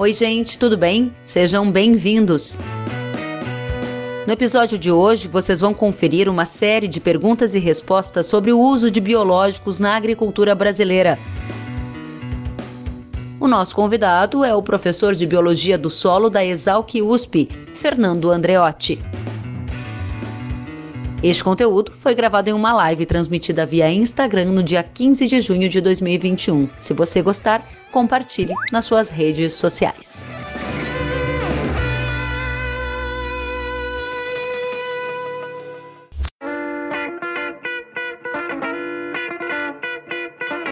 Oi, gente, tudo bem? Sejam bem-vindos. No episódio de hoje, vocês vão conferir uma série de perguntas e respostas sobre o uso de biológicos na agricultura brasileira. O nosso convidado é o professor de Biologia do Solo da Exalc USP, Fernando Andreotti. Este conteúdo foi gravado em uma live transmitida via Instagram no dia 15 de junho de 2021. Se você gostar, compartilhe nas suas redes sociais.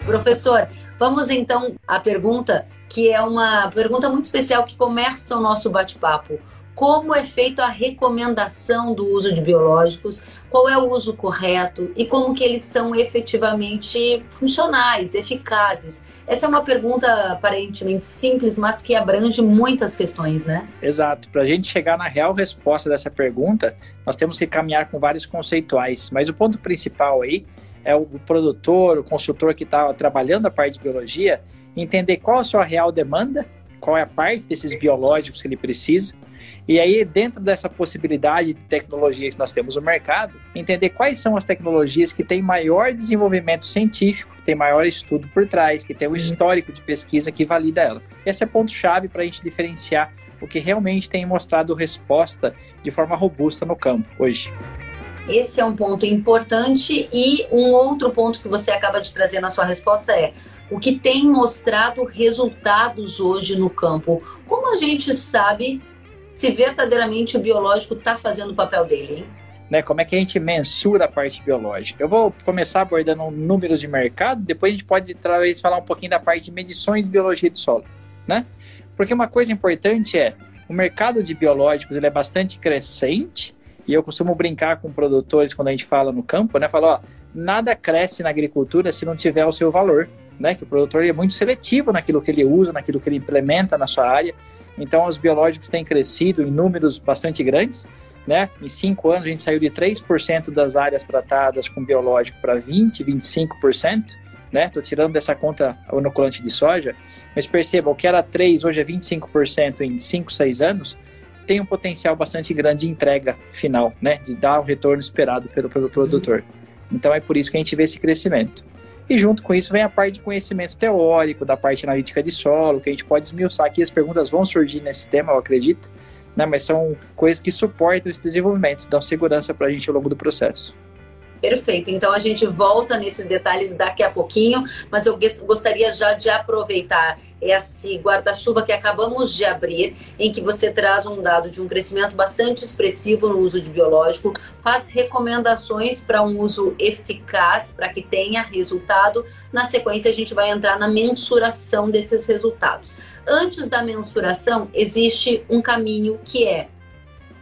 Professor, vamos então à pergunta que é uma pergunta muito especial que começa o nosso bate-papo. Como é feita a recomendação do uso de biológicos? Qual é o uso correto e como que eles são efetivamente funcionais, eficazes? Essa é uma pergunta aparentemente simples, mas que abrange muitas questões, né? Exato. Para a gente chegar na real resposta dessa pergunta, nós temos que caminhar com vários conceituais. Mas o ponto principal aí é o produtor, o consultor que está trabalhando a parte de biologia, entender qual a sua real demanda, qual é a parte desses biológicos que ele precisa, e aí, dentro dessa possibilidade de tecnologias que nós temos no mercado, entender quais são as tecnologias que têm maior desenvolvimento científico, que tem maior estudo por trás, que tem um uhum. histórico de pesquisa que valida ela. Esse é ponto-chave para a gente diferenciar o que realmente tem mostrado resposta de forma robusta no campo hoje. Esse é um ponto importante e um outro ponto que você acaba de trazer na sua resposta é o que tem mostrado resultados hoje no campo. Como a gente sabe se verdadeiramente o biológico está fazendo o papel dele, hein? Né, como é que a gente mensura a parte biológica? Eu vou começar abordando números de mercado, depois a gente pode talvez falar um pouquinho da parte de medições de biologia do solo, né? Porque uma coisa importante é, o mercado de biológicos ele é bastante crescente, e eu costumo brincar com produtores quando a gente fala no campo, né? Falar, ó, nada cresce na agricultura se não tiver o seu valor, né? Que o produtor é muito seletivo naquilo que ele usa, naquilo que ele implementa na sua área. Então, os biológicos têm crescido em números bastante grandes, né? Em cinco anos, a gente saiu de 3% das áreas tratadas com biológico para 20%, 25%, né? Estou tirando dessa conta o inoculante de soja, mas perceba, o que era 3%, hoje é 25% em 5, 6 anos, tem um potencial bastante grande de entrega final, né? De dar o retorno esperado pelo, pelo produtor. Então é por isso que a gente vê esse crescimento. E junto com isso vem a parte de conhecimento teórico, da parte analítica de solo, que a gente pode esmiuçar aqui. As perguntas vão surgir nesse tema, eu acredito, né? mas são coisas que suportam esse desenvolvimento, dão segurança para a gente ao longo do processo. Perfeito. Então a gente volta nesses detalhes daqui a pouquinho, mas eu gostaria já de aproveitar esse guarda-chuva que acabamos de abrir, em que você traz um dado de um crescimento bastante expressivo no uso de biológico, faz recomendações para um uso eficaz, para que tenha resultado. Na sequência, a gente vai entrar na mensuração desses resultados. Antes da mensuração, existe um caminho que é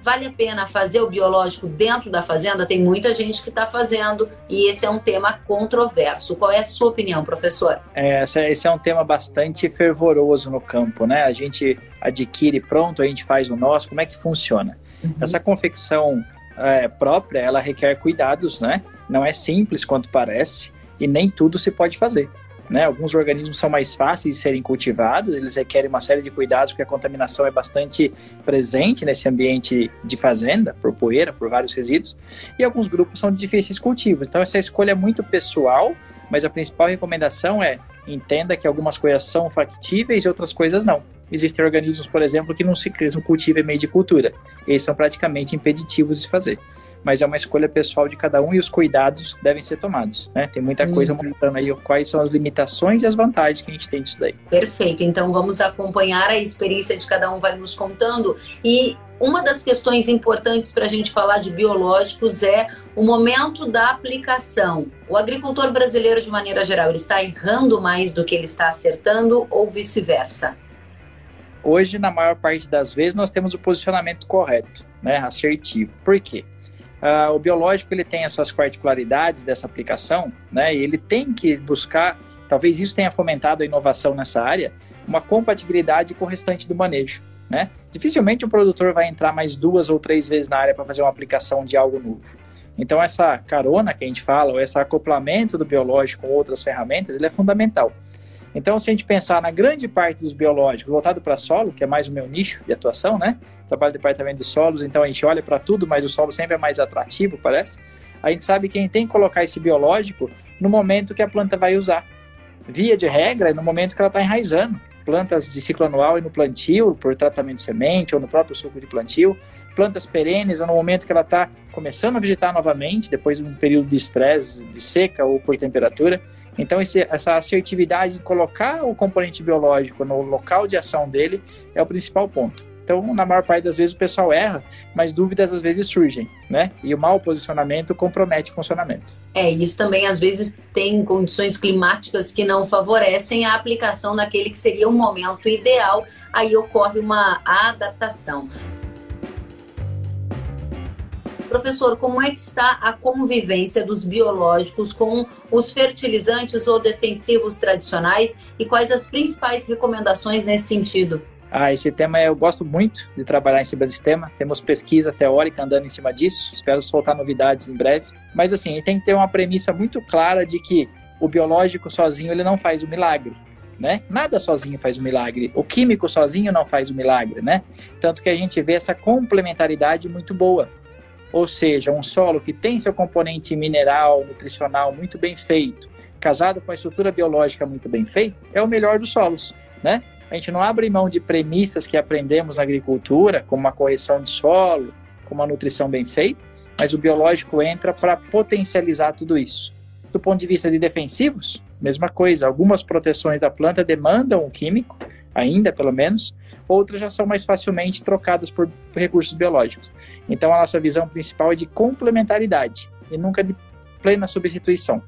Vale a pena fazer o biológico dentro da fazenda? Tem muita gente que está fazendo e esse é um tema controverso. Qual é a sua opinião, professor? É, esse é um tema bastante fervoroso no campo, né? A gente adquire pronto, a gente faz o nosso. Como é que funciona? Uhum. Essa confecção é, própria, ela requer cuidados, né? Não é simples quanto parece e nem tudo se pode fazer. Né? Alguns organismos são mais fáceis de serem cultivados, eles requerem uma série de cuidados porque a contaminação é bastante presente nesse ambiente de fazenda, por poeira, por vários resíduos, e alguns grupos são de difíceis cultivos. Então essa escolha é muito pessoal, mas a principal recomendação é entenda que algumas coisas são factíveis e outras coisas não. Existem organismos, por exemplo, que não se cultivam em meio de cultura. Eles são praticamente impeditivos de fazer mas é uma escolha pessoal de cada um e os cuidados devem ser tomados, né? Tem muita coisa uhum. mostrando aí quais são as limitações e as vantagens que a gente tem disso daí. Perfeito, então vamos acompanhar a experiência de cada um vai nos contando e uma das questões importantes para a gente falar de biológicos é o momento da aplicação. O agricultor brasileiro, de maneira geral, ele está errando mais do que ele está acertando ou vice-versa? Hoje, na maior parte das vezes, nós temos o posicionamento correto, né, assertivo. Por quê? Uh, o biológico ele tem as suas particularidades dessa aplicação, né? E ele tem que buscar, talvez isso tenha fomentado a inovação nessa área, uma compatibilidade com o restante do manejo, né? Dificilmente o produtor vai entrar mais duas ou três vezes na área para fazer uma aplicação de algo novo. Então essa carona que a gente fala, ou esse acoplamento do biológico com outras ferramentas, ele é fundamental. Então, se a gente pensar na grande parte dos biológicos voltado para solo, que é mais o meu nicho de atuação, né? Trabalho no departamento de solos, então a gente olha para tudo, mas o solo sempre é mais atrativo, parece. A gente sabe que a gente tem que colocar esse biológico no momento que a planta vai usar. Via de regra, é no momento que ela está enraizando. Plantas de ciclo anual e no plantio, por tratamento de semente ou no próprio suco de plantio. Plantas perenes é no momento que ela está começando a vegetar novamente, depois de um período de estresse, de seca ou por temperatura. Então, esse, essa assertividade em colocar o componente biológico no local de ação dele é o principal ponto. Então, na maior parte das vezes o pessoal erra, mas dúvidas às vezes surgem, né? E o mau posicionamento compromete o funcionamento. É, isso também às vezes tem condições climáticas que não favorecem a aplicação naquele que seria o momento ideal, aí ocorre uma adaptação. Professor, como é que está a convivência dos biológicos com os fertilizantes ou defensivos tradicionais e quais as principais recomendações nesse sentido? Ah, esse tema eu gosto muito de trabalhar em cima desse tema. Temos pesquisa teórica andando em cima disso. Espero soltar novidades em breve. Mas assim, tem que ter uma premissa muito clara de que o biológico sozinho ele não faz o milagre. Né? Nada sozinho faz o milagre. O químico sozinho não faz o milagre, né? Tanto que a gente vê essa complementaridade muito boa. Ou seja, um solo que tem seu componente mineral, nutricional muito bem feito, casado com a estrutura biológica muito bem feita, é o melhor dos solos, né? A gente não abre mão de premissas que aprendemos na agricultura, como uma correção de solo, como uma nutrição bem feita, mas o biológico entra para potencializar tudo isso. Do ponto de vista de defensivos, mesma coisa. Algumas proteções da planta demandam o químico, ainda pelo menos, outras já são mais facilmente trocadas por recursos biológicos. Então a nossa visão principal é de complementaridade e nunca de plena substituição.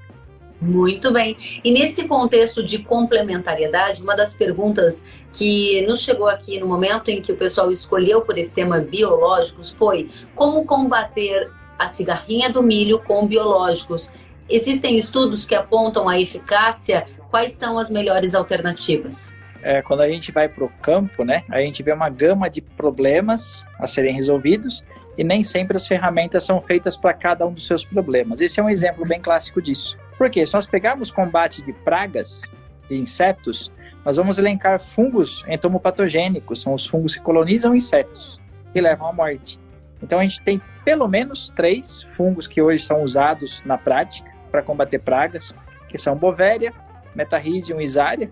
Muito bem. E nesse contexto de complementariedade, uma das perguntas que nos chegou aqui no momento em que o pessoal escolheu por esse tema biológicos foi como combater a cigarrinha do milho com biológicos. Existem estudos que apontam a eficácia? Quais são as melhores alternativas? é, quando a gente vai para o campo, né, a gente vê uma gama de problemas a serem resolvidos e nem sempre as ferramentas são feitas para cada um dos seus problemas. Esse é um exemplo bem clássico disso. Porque se nós pegarmos combate de pragas, de insetos, nós vamos elencar fungos entomopatogênicos, são os fungos que colonizam insetos e levam à morte. Então a gente tem pelo menos três fungos que hoje são usados na prática para combater pragas, que são Bovéria, Metarrhizium e Isária,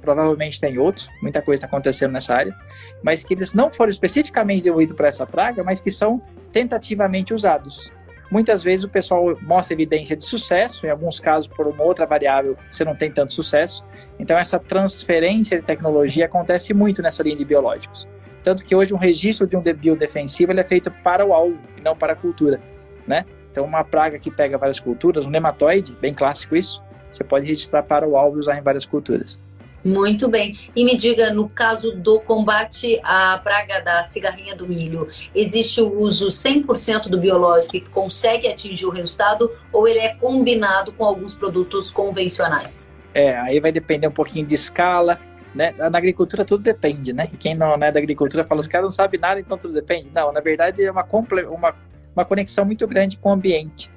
provavelmente tem outros, muita coisa está acontecendo nessa área, mas que eles não foram especificamente desenvolvidos para essa praga, mas que são tentativamente usados. Muitas vezes o pessoal mostra evidência de sucesso, em alguns casos por uma outra variável você não tem tanto sucesso. Então essa transferência de tecnologia acontece muito nessa linha de biológicos. Tanto que hoje um registro de um biodefensivo ele é feito para o alvo e não para a cultura, né? Então uma praga que pega várias culturas, um nematóide, bem clássico isso, você pode registrar para o alvo e usar em várias culturas. Muito bem. E me diga, no caso do combate à praga da cigarrinha do milho, existe o uso 100% do biológico que consegue atingir o resultado ou ele é combinado com alguns produtos convencionais? É, aí vai depender um pouquinho de escala, né? Na agricultura tudo depende, né? E quem não é da agricultura fala, os caras não sabem nada, então tudo depende. Não, na verdade é uma, uma, uma conexão muito grande com o ambiente.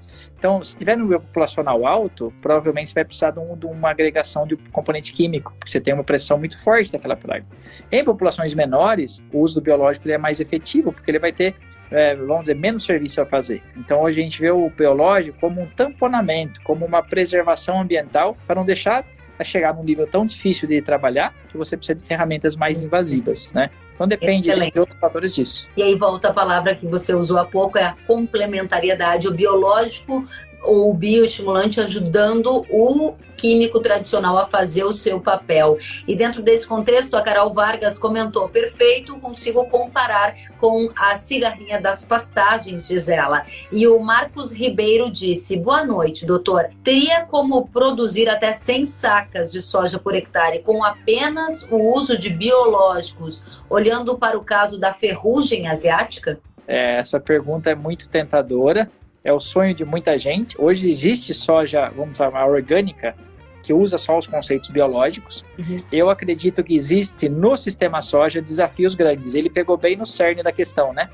Então, se tiver no nível populacional alto, provavelmente você vai precisar de, um, de, uma agregação de componente químico, porque você tem uma pressão muito forte daquela praga. Em populações menores, o uso do biológico é mais efetivo, porque ele vai ter, é, vamos dizer, menos serviço a fazer. Então, hoje a gente vê o biológico como um tamponamento, como uma preservação ambiental, para não deixar a chegar num nível tão difícil de trabalhar que você precisa de ferramentas mais invasivas, né? Então depende Excelente. de outros fatores disso. E aí volta a palavra que você usou há pouco, é a complementariedade. O biológico o bioestimulante ajudando o químico tradicional a fazer o seu papel. E dentro desse contexto, a Carol Vargas comentou: perfeito, consigo comparar com a cigarrinha das pastagens, diz ela. E o Marcos Ribeiro disse: boa noite, doutor. Teria como produzir até 100 sacas de soja por hectare com apenas o uso de biológicos, olhando para o caso da ferrugem asiática? É, essa pergunta é muito tentadora é o sonho de muita gente. Hoje existe soja, vamos chamar, orgânica, que usa só os conceitos biológicos. Uhum. Eu acredito que existe no sistema soja desafios grandes. Ele pegou bem no cerne da questão, né?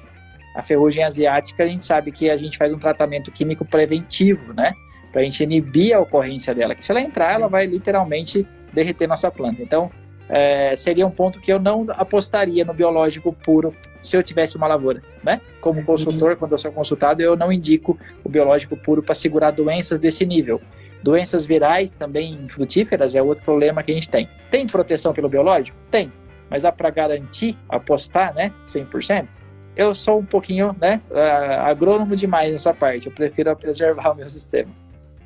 A ferrugem asiática, a gente sabe que a gente faz um tratamento químico preventivo, né? Para a gente inibir a ocorrência dela. Que se ela entrar, ela vai literalmente derreter nossa planta. Então, é, seria um ponto que eu não apostaria no biológico puro se eu tivesse uma lavoura, né? Como consultor, quando eu sou consultado, eu não indico o biológico puro para segurar doenças desse nível. Doenças virais também frutíferas é outro problema que a gente tem. Tem proteção pelo biológico? Tem. Mas dá para garantir, apostar, né, 100%? Eu sou um pouquinho, né, agrônomo demais nessa parte. Eu prefiro preservar o meu sistema.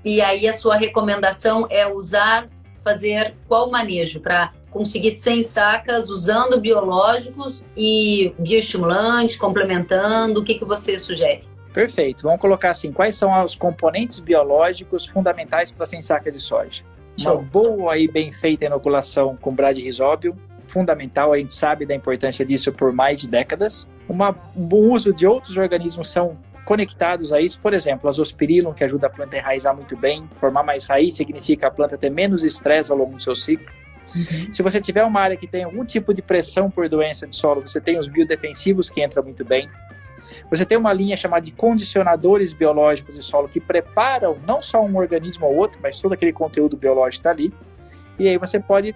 E aí a sua recomendação é usar, fazer qual manejo para conseguir 100 sacas usando biológicos e bioestimulantes, complementando? O que, que você sugere? Perfeito. Vamos colocar assim: quais são os componentes biológicos fundamentais para 100 sacas de soja? Uma boa e bem feita inoculação com bradyrhizóbio, fundamental, a gente sabe da importância disso por mais de décadas. Uma, um bom uso de outros organismos são conectados a isso, por exemplo, azospirillum, que ajuda a planta a enraizar muito bem, formar mais raiz significa a planta ter menos estresse ao longo do seu ciclo. Uhum. Se você tiver uma área que tem algum tipo de pressão por doença de solo, você tem os biodefensivos que entram muito bem. Você tem uma linha chamada de condicionadores biológicos de solo que preparam não só um organismo ou outro, mas todo aquele conteúdo biológico está ali. E aí você pode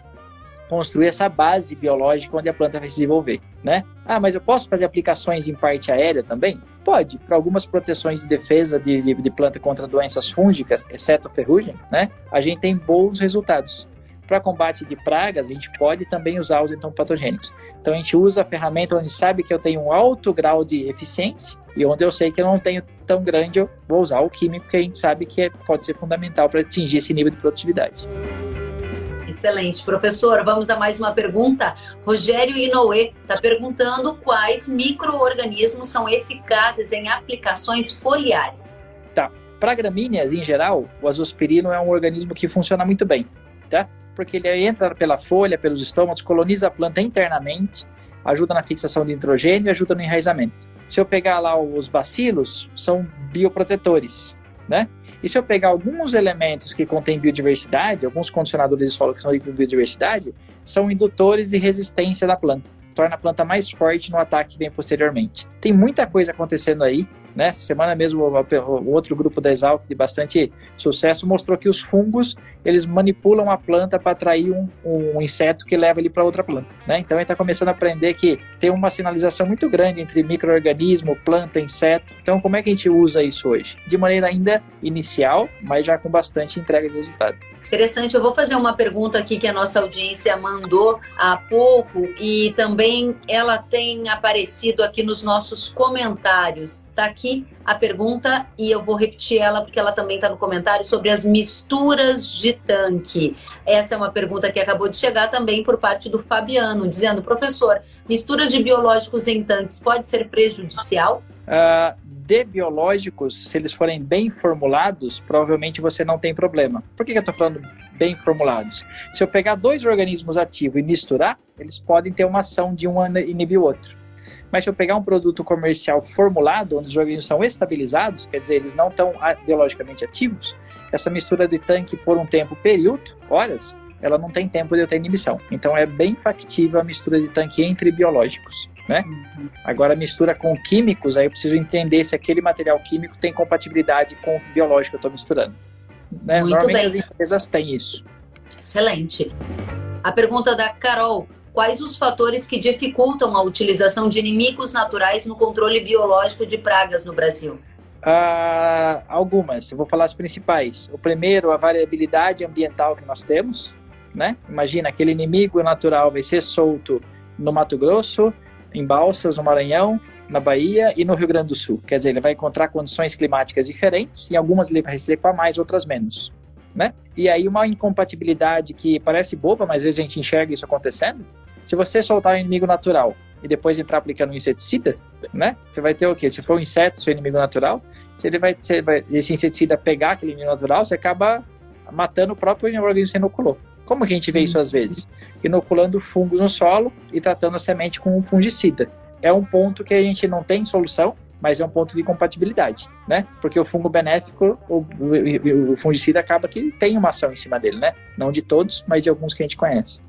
construir essa base biológica onde a planta vai se desenvolver, né? Ah, mas eu posso fazer aplicações em parte aérea também? Pode, para algumas proteções de defesa de, de, de planta contra doenças fúngicas, exceto ferrugem, né? A gente tem bons resultados. Para combate de pragas, a gente pode também usar os entomopatogênicos. Então a gente usa a ferramenta onde sabe que eu tenho um alto grau de eficiência e onde eu sei que eu não tenho tão grande, eu vou usar o químico que a gente sabe que é, pode ser fundamental para atingir esse nível de produtividade. Excelente. Professor, vamos a mais uma pergunta. Rogério Inoue está perguntando quais micro-organismos são eficazes em aplicações foliares. Tá. Para gramíneas, em geral, o azospirino é um organismo que funciona muito bem, tá? Porque ele entra pela folha, pelos estômagos, coloniza a planta internamente, ajuda na fixação de nitrogênio e ajuda no enraizamento. Se eu pegar lá os bacilos, são bioprotetores, né? E se eu pegar alguns elementos que contêm biodiversidade, alguns condicionadores de solo que são de biodiversidade, são indutores de resistência da planta. Torna a planta mais forte no ataque que vem posteriormente. Tem muita coisa acontecendo aí né? Essa semana mesmo o outro grupo da Exalc de bastante sucesso mostrou que os fungos eles manipulam a planta para atrair um, um, inseto que leva ele para outra planta. Né? Então ele está começando a aprender que tem uma sinalização muito grande entre microorganismo, planta, inseto. Então como é que a gente usa isso hoje? De maneira ainda inicial, mas já com bastante entrega de resultados. Interessante, eu vou fazer uma pergunta aqui que a nossa audiência mandou há pouco e também ela tem aparecido aqui nos nossos comentários. Está aqui a pergunta e eu vou repetir ela porque ela também está no comentário sobre as misturas de tanque. Essa é uma pergunta que acabou de chegar também por parte do Fabiano, dizendo: professor, misturas de biológicos em tanques pode ser prejudicial? Uh, de biológicos, se eles forem bem formulados, provavelmente você não tem problema. Por que, que eu estou falando bem formulados? Se eu pegar dois organismos ativos e misturar, eles podem ter uma ação de um inibir o outro. Mas se eu pegar um produto comercial formulado, onde os organismos são estabilizados, quer dizer, eles não estão biologicamente ativos, essa mistura de tanque por um tempo período, horas, ela não tem tempo de eu ter inibição. Então é bem factível a mistura de tanque entre biológicos né? Uhum. Agora mistura com químicos, aí eu preciso entender se aquele material químico tem compatibilidade com o biológico que eu estou misturando. Né? Normalmente bem. as empresas têm isso. Excelente. A pergunta da Carol: quais os fatores que dificultam a utilização de inimigos naturais no controle biológico de pragas no Brasil? Uh, algumas, eu vou falar as principais. O primeiro, a variabilidade ambiental que nós temos, né? Imagina aquele inimigo natural vai ser solto no Mato Grosso, em Balsas, no Maranhão, na Bahia e no Rio Grande do Sul. Quer dizer, ele vai encontrar condições climáticas diferentes, e algumas ele vai adequar mais, outras menos. Né? E aí uma incompatibilidade que parece boba, mas às vezes a gente enxerga isso acontecendo. Se você soltar um inimigo natural e depois entrar aplicando um inseticida, né? Você vai ter o quê? Se for um inseto, seu inimigo natural, se ele vai, se vai esse inseticida pegar aquele inimigo natural, você acaba matando o próprio organismo que você inoculou. Como que a gente vê isso às vezes? Inoculando fungo no solo e tratando a semente com um fungicida. É um ponto que a gente não tem solução, mas é um ponto de compatibilidade, né? Porque o fungo benéfico, o, o, o fungicida acaba que tem uma ação em cima dele, né? Não de todos, mas de alguns que a gente conhece.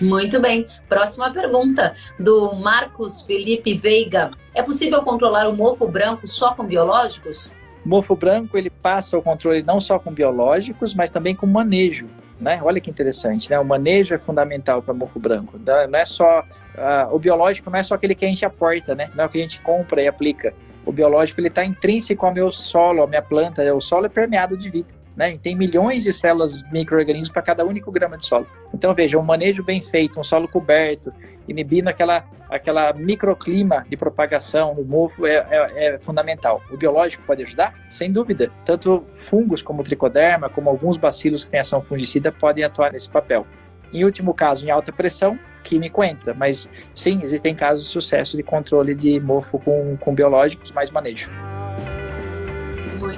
Muito bem. Próxima pergunta do Marcos Felipe Veiga. É possível controlar o mofo branco só com biológicos? Mofo branco ele passa o controle não só com biológicos, mas também com manejo. né? Olha que interessante, né? O manejo é fundamental para mofo branco. Não é só uh, o biológico, não é só aquele que a gente aporta, né? Não é o que a gente compra e aplica. O biológico ele está intrínseco ao meu solo, à minha planta. O solo é permeado de vida. Né? Tem milhões de células micro-organismos para cada único grama de solo. Então, veja, um manejo bem feito, um solo coberto, inibindo aquela, aquela microclima de propagação do mofo é, é, é, fundamental. O biológico pode ajudar? Sem dúvida. Tanto fungos como tricoderma, como alguns bacilos que têm ação fungicida, podem atuar nesse papel. Em último caso, em alta pressão, químico entra, mas sim, existem casos de sucesso de controle de mofo com, com biológicos, mais manejo.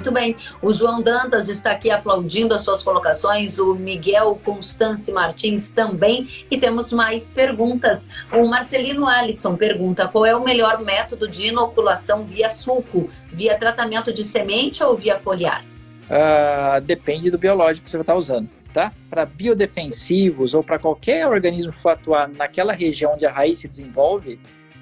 Muito bem. O João Dantas está aqui aplaudindo as suas colocações, o Miguel Constance Martins também. E temos mais perguntas. O Marcelino Alisson pergunta: qual é o melhor método de inoculação via suco? Via tratamento de semente ou via foliar? Uh, depende do biológico que você vai estar usando. Tá? Para biodefensivos ou para qualquer organismo que for atuar naquela região onde a raiz se desenvolve,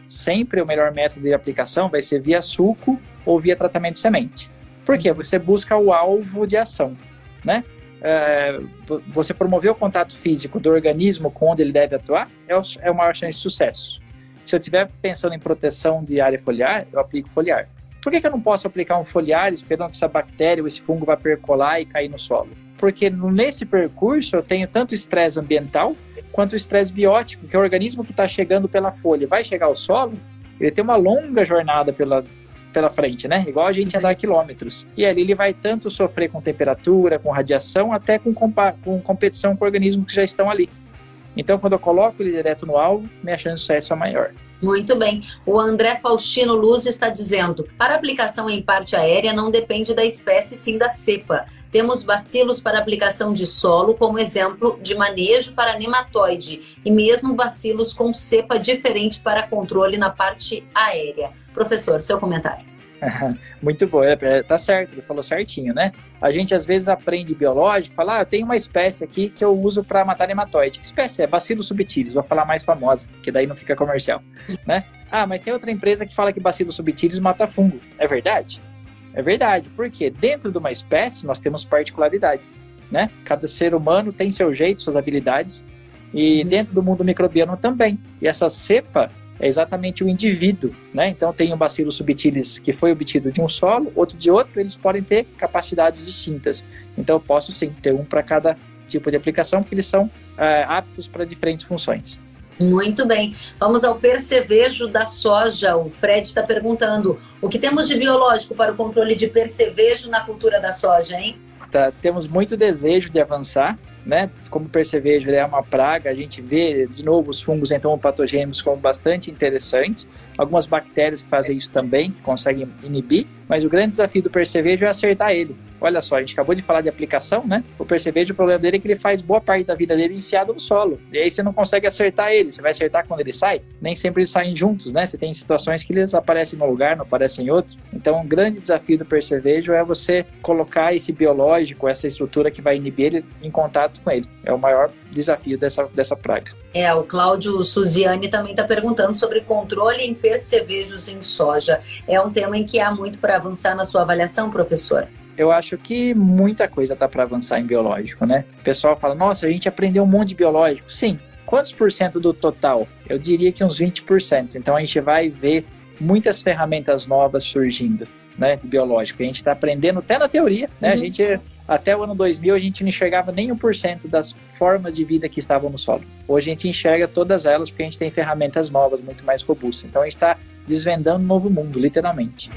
sempre o melhor método de aplicação vai ser via suco ou via tratamento de semente. Por quê? Você busca o alvo de ação, né? É, você promover o contato físico do organismo com onde ele deve atuar é, o, é maior chance de sucesso. Se eu estiver pensando em proteção de área foliar, eu aplico foliar. Por que, que eu não posso aplicar um foliar esperando que essa bactéria ou esse fungo vá percolar e cair no solo? Porque nesse percurso eu tenho tanto estresse ambiental quanto estresse biótico, que é o organismo que está chegando pela folha vai chegar ao solo, ele tem uma longa jornada pela, pela frente, né? Igual a gente andar quilômetros. E ali ele vai tanto sofrer com temperatura, com radiação, até com, com competição com organismos que já estão ali. Então, quando eu coloco ele direto no alvo, minha chance de sucesso é maior. Muito bem. O André Faustino Luz está dizendo: para aplicação em parte aérea não depende da espécie, sim da cepa. Temos bacilos para aplicação de solo, como exemplo de manejo para nematóide, e mesmo bacilos com cepa diferente para controle na parte aérea. Professor, seu comentário. Muito bom, é, é, tá certo, ele falou certinho, né? A gente às vezes aprende biológico, fala, ah, eu tenho uma espécie aqui que eu uso para matar nematóide. Que espécie é? Bacillus subtilis, vou falar mais famosa, que daí não fica comercial, né? Ah, mas tem outra empresa que fala que Bacillus subtilis mata fungo. É verdade? É verdade, porque dentro de uma espécie nós temos particularidades, né? Cada ser humano tem seu jeito, suas habilidades, e uhum. dentro do mundo microbiano também. E essa cepa é exatamente o indivíduo, né? Então tem um bacilo subtilis que foi obtido de um solo, outro de outro, eles podem ter capacidades distintas. Então eu posso sim ter um para cada tipo de aplicação, porque eles são é, aptos para diferentes funções. Muito bem. Vamos ao percevejo da soja. O Fred está perguntando: o que temos de biológico para o controle de percevejo na cultura da soja, hein? Tá, temos muito desejo de avançar né? Como percevejo ele é uma praga, a gente vê de novo os fungos entomopatogênicos como bastante interessantes. Algumas bactérias que fazem isso também, que conseguem inibir, mas o grande desafio do percevejo é acertar ele. Olha só, a gente acabou de falar de aplicação, né? O percevejo, o problema dele é que ele faz boa parte da vida dele enfiado no solo. E aí você não consegue acertar ele. Você vai acertar quando ele sai? Nem sempre eles saem juntos, né? Você tem situações que eles aparecem num lugar, não aparecem em outro. Então, um grande desafio do percevejo é você colocar esse biológico, essa estrutura que vai inibir ele em contato com ele. É o maior desafio dessa, dessa praga. É, o Cláudio Suziane também está perguntando sobre controle em percevejos em soja. É um tema em que há muito para avançar na sua avaliação, professor? eu acho que muita coisa tá para avançar em biológico, né? O pessoal fala, nossa, a gente aprendeu um monte de biológico. Sim. Quantos por cento do total? Eu diria que uns 20%. Então a gente vai ver muitas ferramentas novas surgindo, né? Biológico. A gente está aprendendo até na teoria, né? Uhum. A gente até o ano 2000 a gente não enxergava nem 1% das formas de vida que estavam no solo. Hoje a gente enxerga todas elas porque a gente tem ferramentas novas, muito mais robustas. Então a gente está desvendando um novo mundo, literalmente.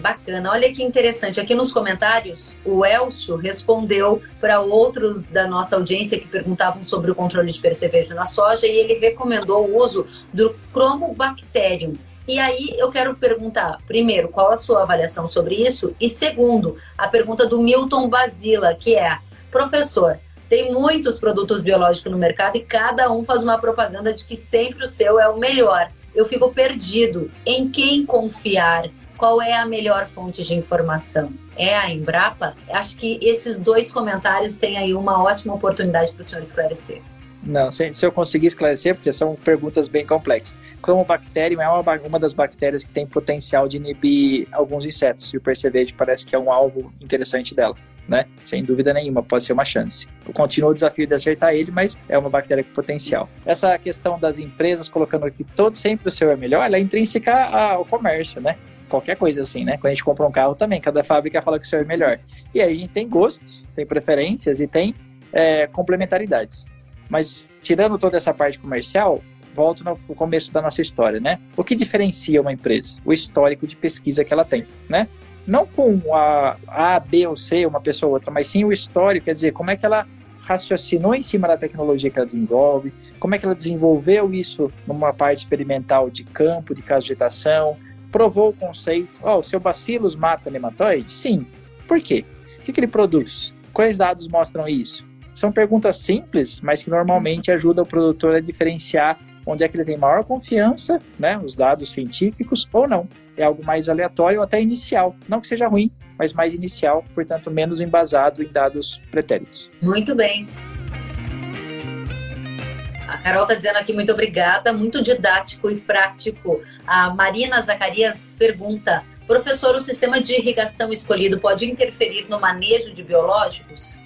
Bacana. Olha que interessante. Aqui nos comentários, o Elcio respondeu para outros da nossa audiência que perguntavam sobre o controle de percevejo na soja e ele recomendou o uso do Chromobacterium. E aí eu quero perguntar, primeiro, qual a sua avaliação sobre isso? E segundo, a pergunta do Milton Basila, que é, professor, tem muitos produtos biológicos no mercado e cada um faz uma propaganda de que sempre o seu é o melhor. Eu fico perdido em quem confiar qual é a melhor fonte de informação? É a Embrapa? Acho que esses dois comentários têm aí uma ótima oportunidade para o senhor esclarecer. Não, se, se, eu conseguir esclarecer, porque são perguntas bem complexas. Cromobacterium é uma, uma das bactérias que tem potencial de inibir alguns insetos, e o percevejo parece que é um alvo interessante dela. né? Sem dúvida nenhuma, pode ser uma chance. Eu continuo o desafio de acertar ele, mas é uma bactéria com potencial. Essa questão das empresas colocando que todo sempre o seu é melhor, ela é intrínseca ao comércio, né? Qualquer coisa assim, né? Quando a gente compra um carro também, cada fábrica fala que o seu é melhor. E aí a gente tem gostos, tem preferências e tem é, complementaridades. Mas tirando toda essa parte comercial, volto no começo da nossa história, né? O que diferencia uma empresa? O histórico de pesquisa que ela tem, né? não com a A, B ou C, uma pessoa ou outra, mas sim o histórico, quer dizer, como é que ela raciocinou em cima da tecnologia que ela desenvolve, como é que ela desenvolveu isso numa parte experimental de campo, de caso de vegetação, provou o conceito, ó, oh, o seu bacilos mata nematóide? Sim. Por quê? O que, que ele produz? Quais dados mostram isso? São perguntas simples, mas que normalmente ajudam o produtor a diferenciar onde é que ele tem maior confiança, né, os dados científicos ou não é algo mais aleatório ou até inicial. Não que seja ruim, mas mais inicial, portanto, menos embasado em dados pretéritos. Muito bem. A Carol está dizendo aqui muito obrigada, muito didático e prático. A Marina Zacarias pergunta: professor, o sistema de irrigação escolhido pode interferir no manejo de biológicos?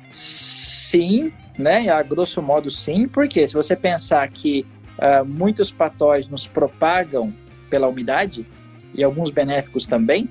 Sim, né? A grosso modo, sim, porque se você pensar que uh, muitos patógenos propagam pela umidade, e alguns benéficos também.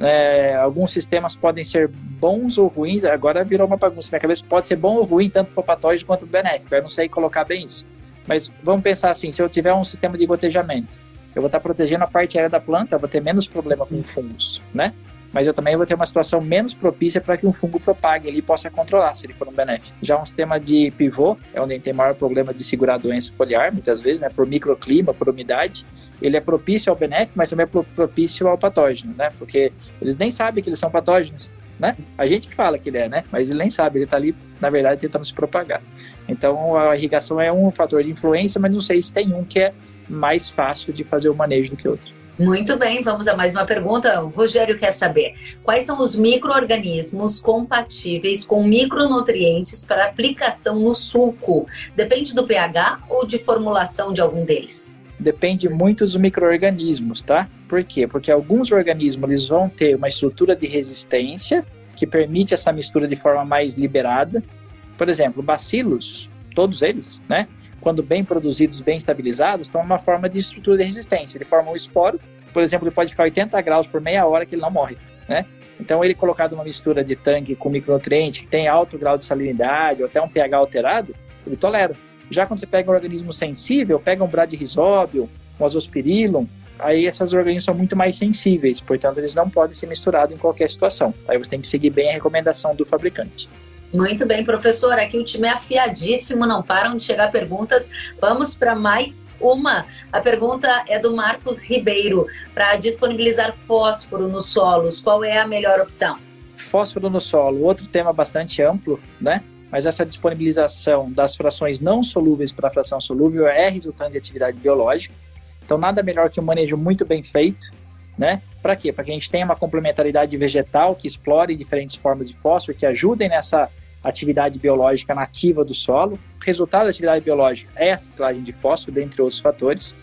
É, alguns sistemas podem ser bons ou ruins, agora virou uma bagunça na minha cabeça, pode ser bom ou ruim, tanto para patógeno quanto benéfico, eu não sei colocar bem isso. Mas vamos pensar assim, se eu tiver um sistema de gotejamento, eu vou estar protegendo a parte aérea da planta, eu vou ter menos problema com fungos, né? Mas eu também vou ter uma situação menos propícia para que um fungo propague ali e possa controlar, se ele for um benéfico. Já um sistema de pivô, é onde tem maior problema de segurar a doença foliar, muitas vezes, né, por microclima, por umidade, ele é propício ao benéfico, mas também é propício ao patógeno, né, porque eles nem sabem que eles são patógenos, né? A gente que fala que ele é, né? Mas ele nem sabe, ele está ali, na verdade, tentando se propagar. Então, a irrigação é um fator de influência, mas não sei se tem um que é mais fácil de fazer o manejo do que outro. Muito bem, vamos a mais uma pergunta. O Rogério quer saber quais são os micro-organismos compatíveis com micronutrientes para aplicação no suco. Depende do pH ou de formulação de algum deles? Depende muito dos micro-organismos, tá? Por quê? Porque alguns organismos eles vão ter uma estrutura de resistência que permite essa mistura de forma mais liberada. Por exemplo, bacilos, todos eles, né? Quando bem produzidos, bem estabilizados, estão uma forma de estrutura de resistência. Ele forma um esporo, por exemplo, ele pode ficar 80 graus por meia hora que ele não morre, né? Então, ele colocado numa mistura de tanque com micronutriente que tem alto grau de salinidade ou até um pH alterado, ele tolera. Já quando você pega um organismo sensível, pega um bradyrhizóbio, um azospirillum, aí esses organismos são muito mais sensíveis, portanto, eles não podem ser misturados em qualquer situação. Aí você tem que seguir bem a recomendação do fabricante. Muito bem, professor. Aqui o time é afiadíssimo, não param de chegar perguntas. Vamos para mais uma. A pergunta é do Marcos Ribeiro. Para disponibilizar fósforo nos solos, qual é a melhor opção? Fósforo no solo, outro tema bastante amplo, né? Mas essa disponibilização das frações não solúveis para a fração solúvel é resultante de atividade biológica. Então, nada melhor que um manejo muito bem feito, né? Para quê? Para que a gente tenha uma complementaridade vegetal que explore diferentes formas de fósforo, que ajudem nessa atividade biológica nativa do solo. O resultado da atividade biológica é a ciclagem de fósforo, dentre outros fatores.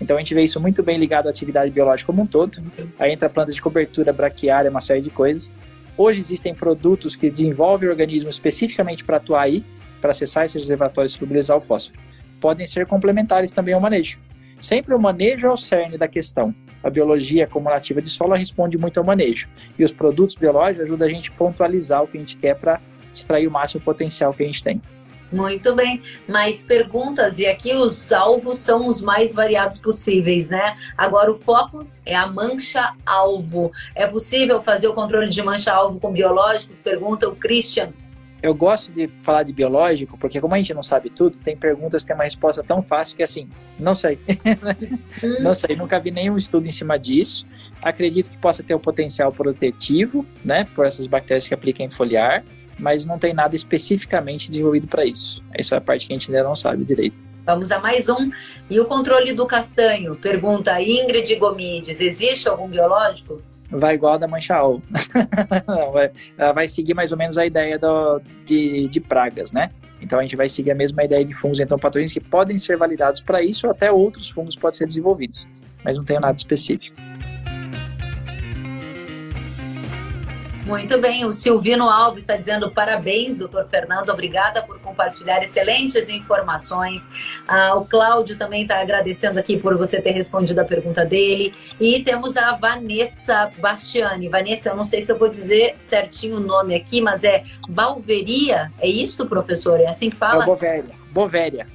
Então a gente vê isso muito bem ligado à atividade biológica como um todo. Aí entra plantas de cobertura braquiária, uma série de coisas. Hoje existem produtos que desenvolvem organismos especificamente para atuar aí, para acessar esses reservatórios e solubilizar o fósforo. Podem ser complementares também ao manejo. Sempre o manejo é o cerne da questão a biologia como nativa de solo responde muito ao manejo. E os produtos biológicos ajudam a gente a pontualizar o que a gente quer para extrair o máximo potencial que a gente tem. Muito bem, mais perguntas e aqui os alvos são os mais variados possíveis, né? Agora o foco é a mancha alvo. É possível fazer o controle de mancha alvo com biológicos? Pergunta o Christian eu gosto de falar de biológico, porque como a gente não sabe tudo, tem perguntas que tem uma resposta tão fácil que é assim, não sei. Não sei, nunca vi nenhum estudo em cima disso. Acredito que possa ter o um potencial protetivo, né, por essas bactérias que aplicam em foliar, mas não tem nada especificamente desenvolvido para isso. Essa é a parte que a gente ainda não sabe direito. Vamos a mais um. E o controle do castanho? Pergunta Ingrid Gomides. Existe algum biológico? Vai igual a da manchaol. vai, ela vai seguir mais ou menos a ideia do, de, de pragas, né? Então a gente vai seguir a mesma ideia de fungos, então patógenos que podem ser validados para isso, ou até outros fungos podem ser desenvolvidos, mas não tem nada específico. Muito bem, o Silvino Alves está dizendo parabéns, doutor Fernando, obrigada por compartilhar excelentes informações. Ah, o Cláudio também está agradecendo aqui por você ter respondido a pergunta dele. E temos a Vanessa Bastiani. Vanessa, eu não sei se eu vou dizer certinho o nome aqui, mas é Balveria, é isso, professor? É assim que fala? É Bovéria. Bovéria.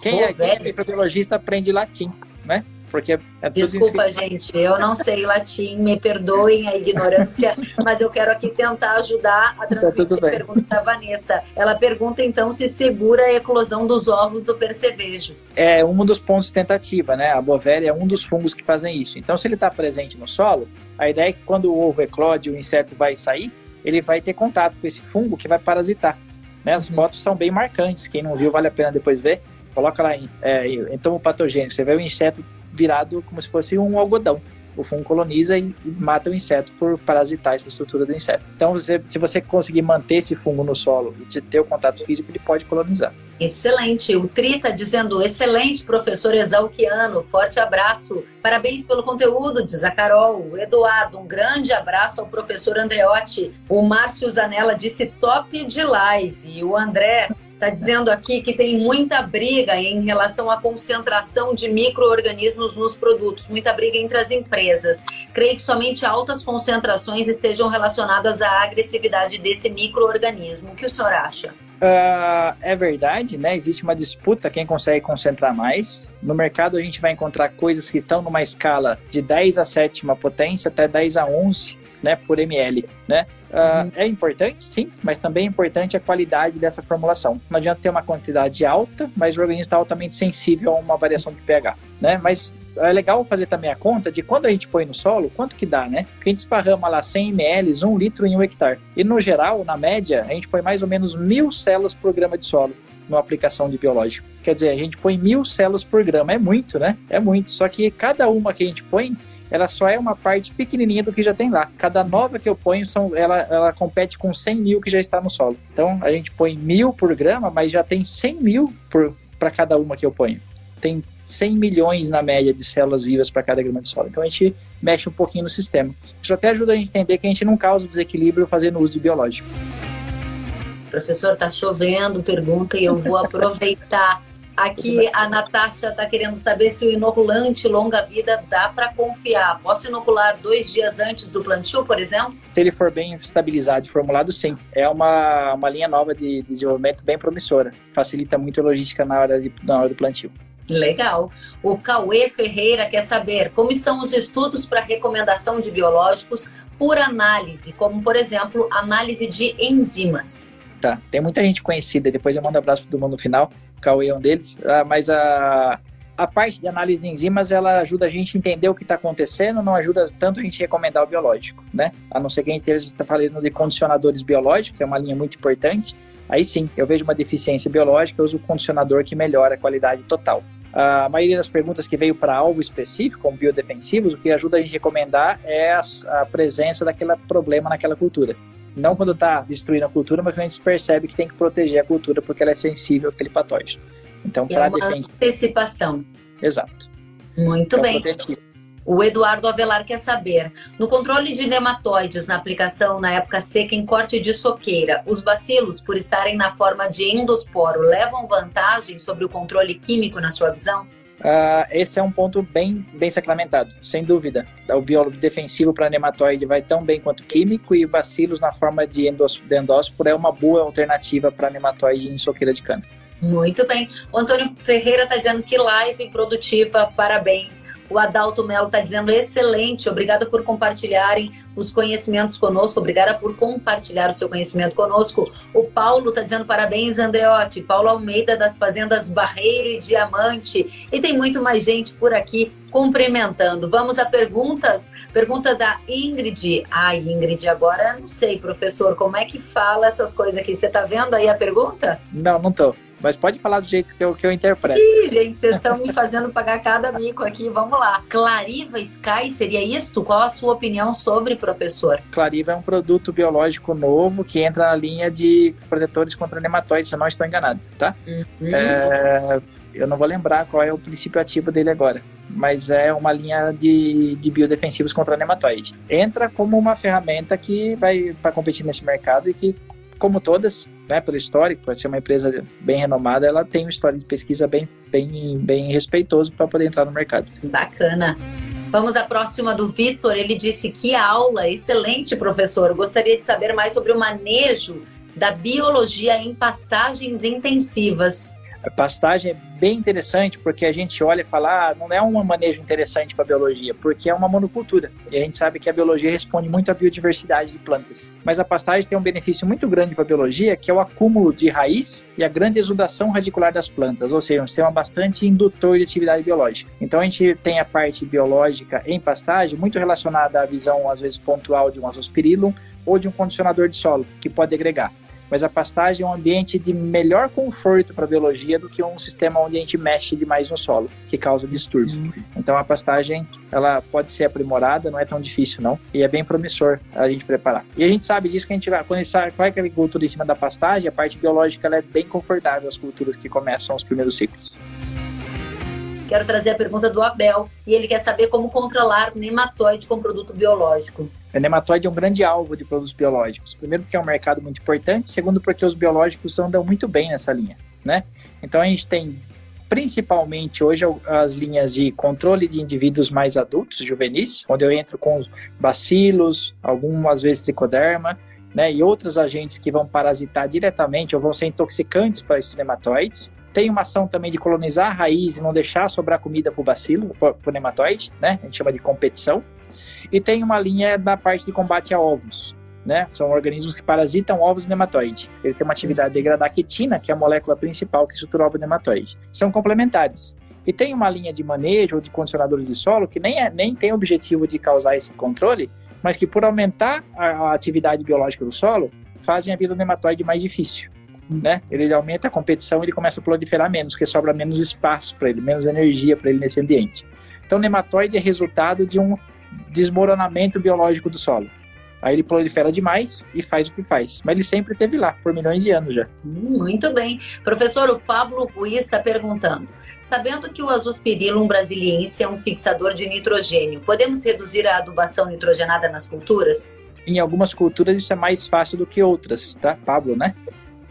Quem é, quem é microbiologista aprende latim, né? Porque é Desculpa, gente, eu não sei latim, me perdoem a ignorância, mas eu quero aqui tentar ajudar a tá transmitir tá a pergunta da Vanessa. Ela pergunta então se segura a eclosão dos ovos do percevejo. É um dos pontos de tentativa, né? A bovéria é um dos fungos que fazem isso. Então, se ele está presente no solo, a ideia é que quando o ovo eclode o inseto vai sair, ele vai ter contato com esse fungo que vai parasitar. Né? As fotos são bem marcantes. Quem não viu, vale a pena depois ver. Coloca lá em é, então patogênico. Você vê o inseto virado como se fosse um algodão. O fungo coloniza e mata o inseto por parasitar essa estrutura do inseto. Então, você, se você conseguir manter esse fungo no solo e ter o contato físico, ele pode colonizar. Excelente. O Tri está dizendo, excelente, professor Exalquiano. Forte abraço. Parabéns pelo conteúdo, diz a Carol. Eduardo, um grande abraço ao professor Andreotti. O Márcio Zanella disse top de live. O André Está dizendo aqui que tem muita briga em relação à concentração de micro-organismos nos produtos, muita briga entre as empresas. Creio que somente altas concentrações estejam relacionadas à agressividade desse micro-organismo. O que o senhor acha? Uh, é verdade, né? Existe uma disputa quem consegue concentrar mais. No mercado a gente vai encontrar coisas que estão numa escala de 10 a sétima potência até 10 a 11 né, por ml, né? Uh, É importante, sim, mas também é importante a qualidade dessa formulação. Não adianta ter uma quantidade alta, mas o organismo está altamente sensível a uma variação de pH, né? Mas é legal fazer também a conta de quando a gente põe no solo, quanto que dá, né? Porque a gente esparrama lá 100 ml, 1 litro em um hectare. E no geral, na média, a gente põe mais ou menos mil células por grama de solo numa aplicação de biológico. Quer dizer, a gente põe mil células por grama. É muito, né? É muito. Só que cada uma que a gente põe ela só é uma parte pequenininha do que já tem lá. Cada nova que eu ponho, são, ela, ela compete com 100 mil que já está no solo. Então, a gente põe mil por grama, mas já tem 100 mil para cada uma que eu ponho. Tem 100 milhões na média de células vivas para cada grama de solo. Então, a gente mexe um pouquinho no sistema. Isso até ajuda a gente a entender que a gente não causa desequilíbrio fazendo uso de biológico. Professor, tá chovendo, pergunta e eu vou aproveitar Aqui a Natasha está querendo saber se o inoculante longa-vida dá para confiar. Posso inocular dois dias antes do plantio, por exemplo? Se ele for bem estabilizado e formulado, sim. É uma, uma linha nova de desenvolvimento bem promissora. Facilita muito a logística na hora, de, na hora do plantio. Legal. O Cauê Ferreira quer saber como estão os estudos para recomendação de biológicos por análise, como, por exemplo, análise de enzimas. Tá, tem muita gente conhecida, depois eu mando um abraço para todo mundo no final, Cauê é um deles, ah, mas a, a parte de análise de enzimas, ela ajuda a gente a entender o que está acontecendo, não ajuda tanto a gente recomendar o biológico, né? A não ser que a gente esteja falando de condicionadores biológicos, que é uma linha muito importante, aí sim, eu vejo uma deficiência biológica, eu uso o condicionador que melhora a qualidade total. A maioria das perguntas que veio para algo específico, como biodefensivos, o que ajuda a gente a recomendar é a, a presença daquele problema naquela cultura. Não quando está destruindo a cultura, mas quando a gente percebe que tem que proteger a cultura porque ela é sensível àquele patógeno. Então, é para defender. Antecipação. Exato. Muito então, bem. O Eduardo Avelar quer saber: no controle de nematóides na aplicação na época seca em corte de soqueira, os bacilos, por estarem na forma de endosporo, levam vantagem sobre o controle químico na sua visão? Uh, esse é um ponto bem, bem sacramentado, sem dúvida. O biólogo defensivo para nematóide vai tão bem quanto químico e bacilos na forma de, endósporo é uma boa alternativa para nematóide em soqueira de cana. Muito bem. O Antônio Ferreira está dizendo que live produtiva, parabéns. O Adalto Melo está dizendo excelente, obrigada por compartilharem os conhecimentos conosco, obrigada por compartilhar o seu conhecimento conosco. O Paulo está dizendo parabéns, Andreotti. Paulo Almeida das Fazendas Barreiro e Diamante. E tem muito mais gente por aqui cumprimentando. Vamos a perguntas? Pergunta da Ingrid. Ai, Ingrid, agora não sei, professor, como é que fala essas coisas aqui? Você está vendo aí a pergunta? Não, não estou. Mas pode falar do jeito que eu, que eu interpreto. Ih, gente, vocês estão me fazendo pagar cada mico aqui. Vamos lá. Clariva Sky, seria isto? Qual a sua opinião sobre, professor? Clariva é um produto biológico novo que entra na linha de protetores contra nematóides, se eu não estou enganado, tá? Uhum. É, eu não vou lembrar qual é o princípio ativo dele agora. mas é uma linha de, de biodefensivos contra nematóide. Entra como uma ferramenta que vai para competir nesse mercado e que, como todas, né, pelo histórico, pode ser uma empresa bem renomada, ela tem um histórico de pesquisa bem, bem, bem respeitoso para poder entrar no mercado. Bacana. Vamos à próxima do Vitor. Ele disse que aula, excelente professor. Gostaria de saber mais sobre o manejo da biologia em pastagens intensivas. A pastagem é bem interessante porque a gente olha e fala, ah, não é um manejo interessante para a biologia, porque é uma monocultura. E a gente sabe que a biologia responde muito à biodiversidade de plantas. Mas a pastagem tem um benefício muito grande para a biologia, que é o acúmulo de raiz e a grande exudação radicular das plantas, ou seja, um sistema bastante indutor de atividade biológica. Então a gente tem a parte biológica em pastagem muito relacionada à visão, às vezes, pontual de um azospirillum ou de um condicionador de solo, que pode agregar mas a pastagem é um ambiente de melhor conforto para a biologia do que um sistema onde a gente mexe demais no solo, que causa distúrbio. Uhum. Então a pastagem, ela pode ser aprimorada, não é tão difícil não, e é bem promissor a gente preparar. E a gente sabe disso que a gente vai, quando a gente vai com a agricultura em cima da pastagem, a parte biológica ela é bem confortável as culturas que começam os primeiros ciclos. Quero trazer a pergunta do Abel e ele quer saber como controlar nematóide com produto biológico. O nematóide é um grande alvo de produtos biológicos. Primeiro porque é um mercado muito importante, segundo porque os biológicos andam muito bem nessa linha, né? Então a gente tem principalmente hoje as linhas de controle de indivíduos mais adultos, juvenis, onde eu entro com bacilos, algumas vezes tricoderma, né, e outros agentes que vão parasitar diretamente ou vão ser intoxicantes para esses nematóides. Tem uma ação também de colonizar a raiz e não deixar sobrar comida para o bacilo, para o nematóide, né? A gente chama de competição. E tem uma linha da parte de combate a ovos, né? São organismos que parasitam ovos nematóide. Ele tem uma atividade de degradar quitina, que é a molécula principal que estrutura o ovo nematóide. São complementares. E tem uma linha de manejo ou de condicionadores de solo que nem, é, nem tem o objetivo de causar esse controle, mas que por aumentar a, a atividade biológica do solo, fazem a vida do nematóide mais difícil né? Ele aumenta a competição, ele começa a proliferar menos, porque sobra menos espaço para ele, menos energia para ele nesse ambiente. Então, nematóide é resultado de um desmoronamento biológico do solo. Aí ele prolifera demais e faz o que faz. Mas ele sempre esteve lá, por milhões de anos já. Muito bem. Professor, o Pablo Ruiz está perguntando: sabendo que o azospirillum brasiliense é um fixador de nitrogênio, podemos reduzir a adubação nitrogenada nas culturas? Em algumas culturas isso é mais fácil do que outras, tá, Pablo, né?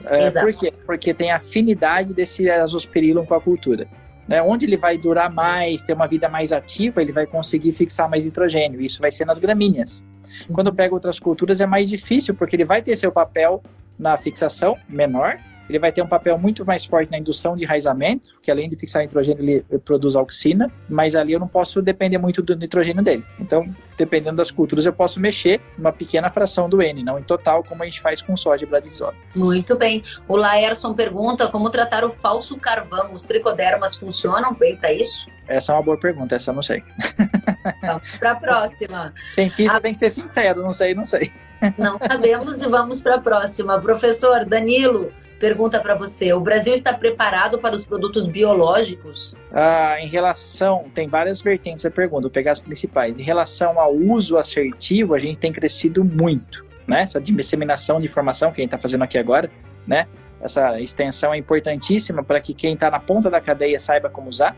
É, por quê? Porque tem afinidade desse azospirillum com a cultura. Né? Onde ele vai durar mais, ter uma vida mais ativa, ele vai conseguir fixar mais nitrogênio. Isso vai ser nas gramíneas. Quando pega outras culturas é mais difícil, porque ele vai ter seu papel na fixação menor, ele vai ter um papel muito mais forte na indução de enraizamento, que além de fixar nitrogênio, ele produz auxina, mas ali eu não posso depender muito do nitrogênio dele. Então, dependendo das culturas, eu posso mexer uma pequena fração do N, não em total, como a gente faz com soja e bradixola. Muito bem. O Laerson pergunta como tratar o falso carvão. Os tricodermas funcionam bem para isso? Essa é uma boa pergunta, essa eu não sei. Vamos para a próxima. Cientista a... tem que ser sincero, não sei, não sei. Não sabemos e vamos para a próxima. Professor Danilo, pergunta para você: o Brasil está preparado para os produtos biológicos? Ah, em relação, tem várias vertentes da pergunta, vou pegar as principais. Em relação ao uso assertivo, a gente tem crescido muito, né? Essa disseminação de informação que a gente está fazendo aqui agora, né? Essa extensão é importantíssima para que quem está na ponta da cadeia saiba como usar.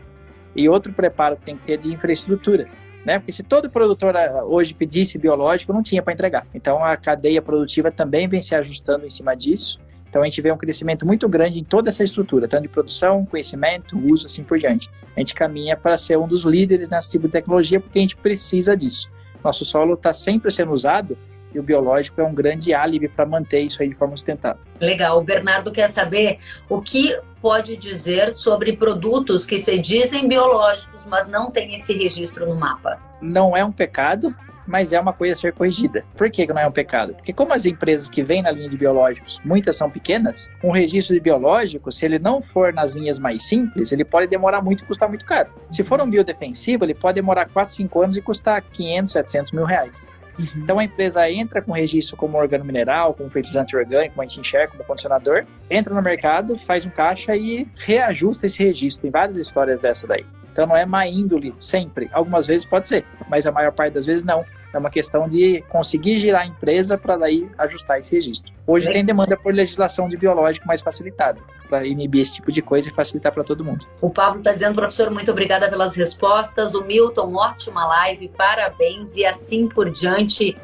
E outro preparo que tem que ter é de infraestrutura. Né? Porque se todo produtor ah, hoje pedisse biológico, não tinha para entregar. Então a cadeia produtiva também vem se ajustando em cima disso então a gente vê um crescimento muito grande em toda essa estrutura, tanto de produção, conhecimento, uso, assim por diante. A gente caminha para ser um dos líderes nessa tipo de tecnologia porque a gente precisa disso. Nosso solo está sempre sendo usado e o biológico é um grande álibi para manter isso aí de forma sustentável. Legal. O Bernardo quer saber o que pode dizer sobre produtos que se dizem biológicos, mas não tem esse registro no mapa. Não é um pecado, mas é uma coisa a ser corrigida. Por que não é um pecado? Porque como as empresas que vêm na linha de biológicos, muitas são pequenas, um registro de biológico, se ele não for nas linhas mais simples, ele pode demorar muito e custar muito caro. Se for um biodefensivo, ele pode demorar 4, 5 anos e custar 500, 700 mil reais. Uhum. Então a empresa entra com registro como organo mineral, como fertilizante orgânico, como a gente enxerga, como condicionador, entra no mercado, faz um caixa e reajusta esse registro. Tem várias histórias dessa daí. Então não é má índole sempre. Algumas vezes pode ser, mas a maior parte das vezes não É uma questão de conseguir girar a empresa para daí ajustar esse registro. Hoje tem demanda por legislação de biológico mais facilitada, para inibir esse tipo de coisa e facilitar para todo mundo. O Pablo está dizendo, professor, muito obrigada pelas respostas. O Milton, ótima live, parabéns e assim por diante.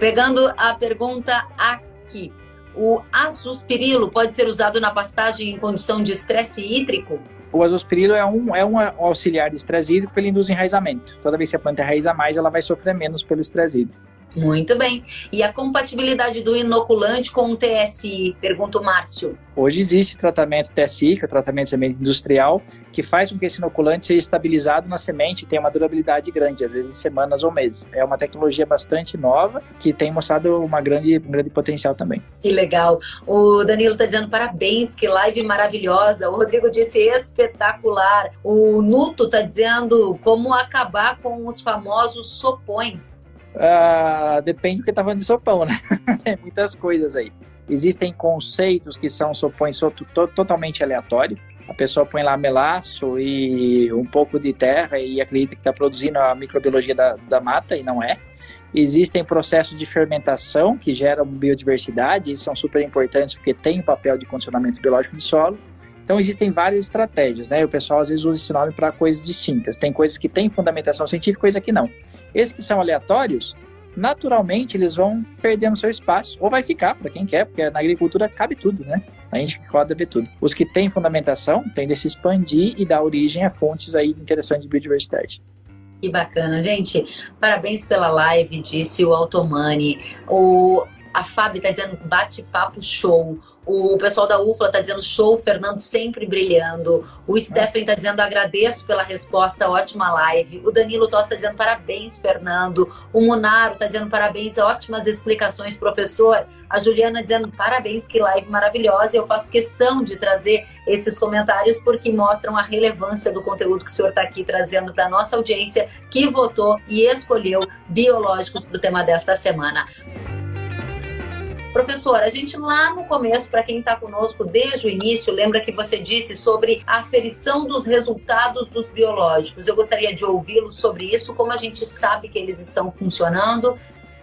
Pegando a pergunta aqui. O azuspirilo pode ser usado na pastagem em condição de estresse hídrico? O azospirilo é um, é um auxiliar de estresse hídrico, ele induz enraizamento. Toda vez que a planta enraiza mais, ela vai sofrer menos pelo estresse hídrico. Muito bem. E a compatibilidade do inoculante com o TSI? Pergunta o Márcio. Hoje existe tratamento TSI, que é o tratamento de semente industrial, que faz com que esse inoculante seja estabilizado na semente e tenha uma durabilidade grande, às vezes semanas ou meses. É uma tecnologia bastante nova que tem mostrado uma grande, um grande potencial também. Que legal. O Danilo está dizendo parabéns, que live maravilhosa. O Rodrigo disse espetacular. O Nuto está dizendo como acabar com os famosos sopões. Uh, depende do que tá falando de sopão, né? Tem muitas coisas aí. Existem conceitos que são sopões to totalmente aleatórios. A pessoa põe lá melaço e um pouco de terra e acredita que está produzindo a microbiologia da, da mata e não é. Existem processos de fermentação que geram biodiversidade e são super importantes porque tem o papel de condicionamento biológico de solo. Então existem várias estratégias, né? O pessoal às vezes usa esse nome para coisas distintas. Tem coisas que têm fundamentação científica, coisa que não. Esses que são aleatórios, naturalmente eles vão perdendo seu espaço, ou vai ficar para quem quer, porque na agricultura cabe tudo, né? A gente roda ver tudo. Os que têm fundamentação tendem a se expandir e dar origem a fontes aí interessantes de biodiversidade. Que bacana, gente. Parabéns pela live, disse o Automani. O, a Fábio está dizendo bate-papo show. O pessoal da UFLA está dizendo show, Fernando sempre brilhando. O Stephen está dizendo agradeço pela resposta, ótima live. O Danilo Tosta está dizendo parabéns, Fernando. O Munaro está dizendo parabéns, ótimas explicações, professor. A Juliana dizendo parabéns, que live maravilhosa. Eu faço questão de trazer esses comentários porque mostram a relevância do conteúdo que o senhor está aqui trazendo para nossa audiência que votou e escolheu biológicos para o tema desta semana. Professora, a gente lá no começo, para quem está conosco desde o início, lembra que você disse sobre a aferição dos resultados dos biológicos. Eu gostaria de ouvi-lo sobre isso, como a gente sabe que eles estão funcionando.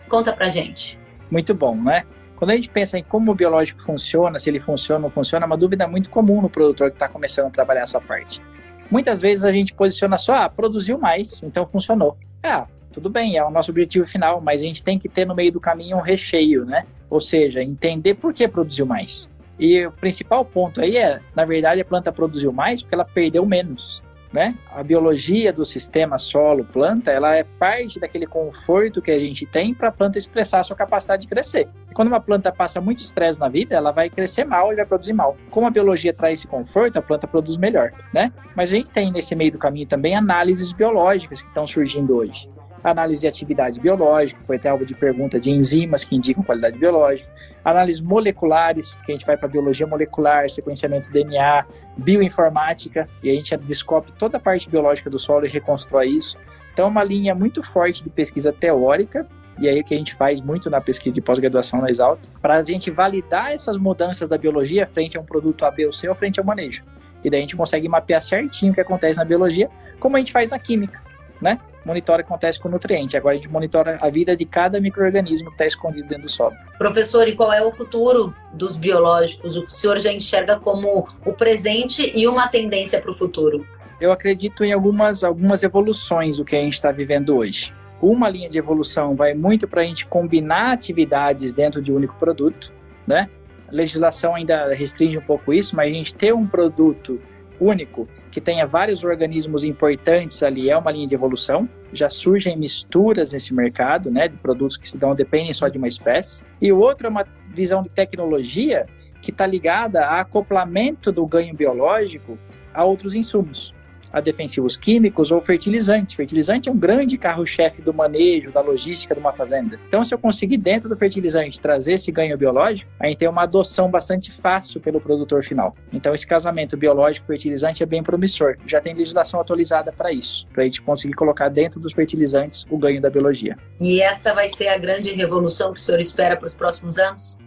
Conta para gente. Muito bom, né? Quando a gente pensa em como o biológico funciona, se ele funciona ou não funciona, é uma dúvida muito comum no produtor que está começando a trabalhar essa parte. Muitas vezes a gente posiciona só, ah, produziu mais, então funcionou. É, tudo bem, é o nosso objetivo final, mas a gente tem que ter no meio do caminho um recheio, né? Ou seja, entender por que produziu mais. E o principal ponto aí é, na verdade, a planta produziu mais porque ela perdeu menos. Né? A biologia do sistema solo-planta, ela é parte daquele conforto que a gente tem para a planta expressar a sua capacidade de crescer. Quando uma planta passa muito estresse na vida, ela vai crescer mal e vai produzir mal. Como a biologia traz esse conforto, a planta produz melhor, né? Mas a gente tem nesse meio do caminho também análises biológicas que estão surgindo hoje análise de atividade biológica, foi até algo de pergunta de enzimas que indicam qualidade biológica, análises moleculares, que a gente vai para biologia molecular, sequenciamento de DNA, bioinformática, e a gente descobre toda a parte biológica do solo e reconstrói isso. Então, é uma linha muito forte de pesquisa teórica, e aí o que a gente faz muito na pesquisa de pós-graduação na Exalc, para a gente validar essas mudanças da biologia frente a um produto A, B ou C ou frente ao manejo. E daí a gente consegue mapear certinho o que acontece na biologia, como a gente faz na química né? Monitora o que acontece com o nutriente. Agora a gente monitora a vida de cada microorganismo que está escondido dentro do solo. Professor, e qual é o futuro dos biológicos? O que o senhor já enxerga como o presente e uma tendência para o futuro? Eu acredito em algumas, algumas evoluções do que a gente está vivendo hoje. Uma linha de evolução vai muito para a gente combinar atividades dentro de um único produto, né? A legislação ainda restringe um pouco isso, mas a gente ter um produto único que tenha vários organismos importantes ali é uma linha de evolução. Já surgem misturas nesse mercado, né, de produtos que se dão dependem só de uma espécie. E o outro é uma visão de tecnologia que está ligada a acoplamento do ganho biológico a outros insumos a defensivos químicos ou fertilizante. Fertilizante é um grande carro-chefe do manejo, da logística de uma fazenda. Então, se eu conseguir dentro do fertilizante trazer esse ganho biológico, a gente tem uma adoção bastante fácil pelo produtor final. Então, esse casamento biológico-fertilizante é bem promissor. Já tem legislação atualizada para isso, para a gente conseguir colocar dentro dos fertilizantes o ganho da biologia. E essa vai ser a grande revolução que o senhor espera para os próximos anos?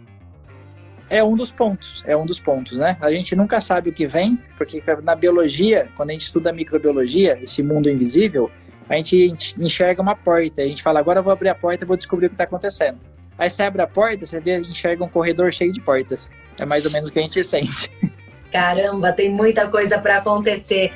É um dos pontos, é um dos pontos, né? A gente nunca sabe o que vem, porque na biologia, quando a gente estuda microbiologia, esse mundo invisível, a gente enxerga uma porta, a gente fala, agora eu vou abrir a porta e vou descobrir o que está acontecendo. Aí você abre a porta, você vê, enxerga um corredor cheio de portas. É mais ou menos o que a gente sente. Caramba, tem muita coisa para acontecer.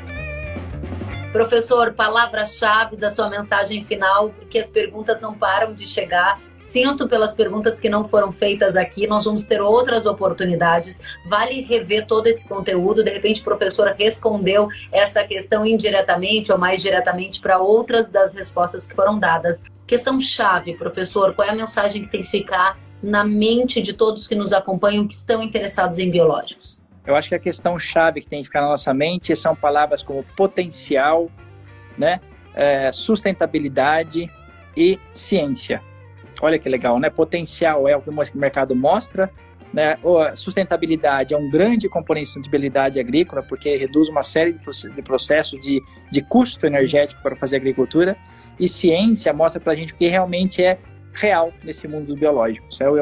Professor, palavras-chave, a sua mensagem final, porque as perguntas não param de chegar. Sinto pelas perguntas que não foram feitas aqui, nós vamos ter outras oportunidades. Vale rever todo esse conteúdo. De repente, o professor respondeu essa questão indiretamente ou mais diretamente para outras das respostas que foram dadas. Questão chave, professor, qual é a mensagem que tem que ficar na mente de todos que nos acompanham que estão interessados em biológicos? Eu acho que a questão chave que tem que ficar na nossa mente são palavras como potencial, né? É, sustentabilidade e ciência. Olha que legal, né? Potencial é o que o mercado mostra, né? sustentabilidade é um grande componente de sustentabilidade agrícola, porque reduz uma série de processos de, de custo energético para fazer agricultura. E ciência mostra para a gente o que realmente é real nesse mundo dos biológicos. É o,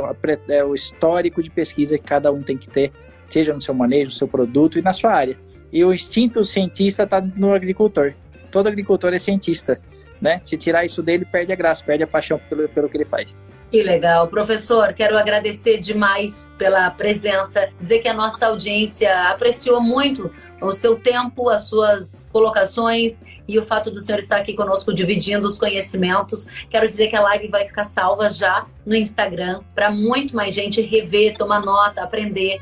é o histórico de pesquisa que cada um tem que ter seja no seu manejo, no seu produto e na sua área. E o instinto cientista está no agricultor. Todo agricultor é cientista, né? Se tirar isso dele, perde a graça, perde a paixão pelo, pelo que ele faz. Que legal. Professor, quero agradecer demais pela presença, dizer que a nossa audiência apreciou muito o seu tempo, as suas colocações e o fato do senhor estar aqui conosco dividindo os conhecimentos. Quero dizer que a live vai ficar salva já no Instagram para muito mais gente rever, tomar nota, aprender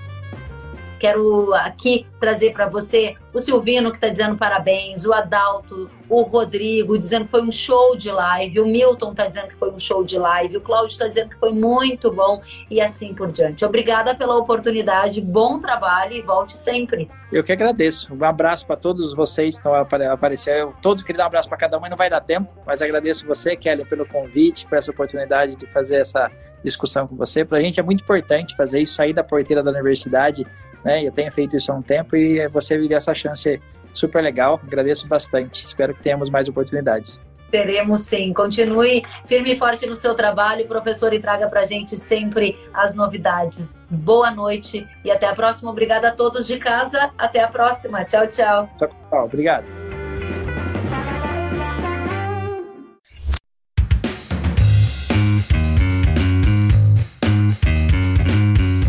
Quero aqui trazer para você o Silvino, que está dizendo parabéns, o Adalto, o Rodrigo, dizendo que foi um show de live, o Milton está dizendo que foi um show de live, o Cláudio está dizendo que foi muito bom e assim por diante. Obrigada pela oportunidade, bom trabalho e volte sempre. Eu que agradeço. Um abraço para todos vocês que estão aparecendo. Todos queria dar um abraço para cada um, mas não vai dar tempo. Mas agradeço você, Kelly, pelo convite, por essa oportunidade de fazer essa discussão com você. Para a gente é muito importante fazer isso, sair da porteira da universidade né? Eu tenho feito isso há um tempo e você viria essa chance super legal. Agradeço bastante. Espero que tenhamos mais oportunidades. Teremos sim. Continue firme e forte no seu trabalho, professor, e traga para a gente sempre as novidades. Boa noite e até a próxima. Obrigada a todos de casa. Até a próxima. Tchau, tchau. Tchau, obrigado.